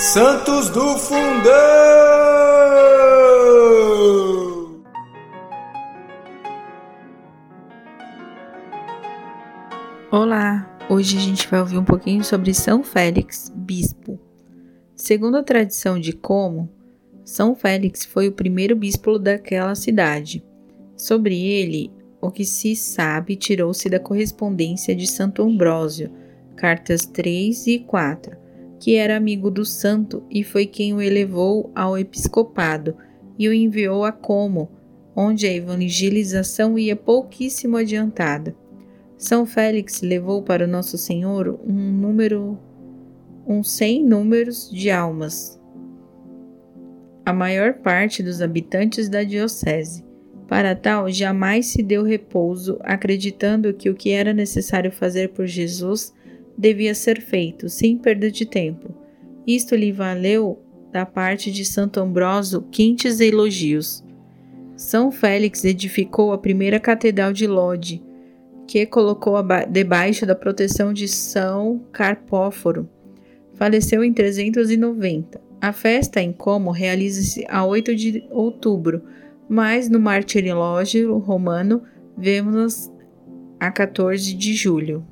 Santos do Fundão! Olá, hoje a gente vai ouvir um pouquinho sobre São Félix, bispo. Segundo a tradição de Como, São Félix foi o primeiro bispo daquela cidade. Sobre ele, o que se sabe tirou-se da correspondência de Santo Ambrósio, cartas 3 e 4, que era amigo do santo e foi quem o elevou ao episcopado e o enviou a Como, onde a evangelização ia pouquíssimo adiantada. São Félix levou para Nosso Senhor um número, uns cem números de almas, a maior parte dos habitantes da diocese. Para tal, jamais se deu repouso, acreditando que o que era necessário fazer por Jesus devia ser feito, sem perda de tempo. Isto lhe valeu, da parte de Santo Ambrósio, quentes elogios. São Félix edificou a primeira catedral de Lodi, que colocou debaixo da proteção de São Carpóforo. Faleceu em 390. A festa em Como realiza-se a 8 de outubro, mas no martirilógio romano vemos a 14 de julho.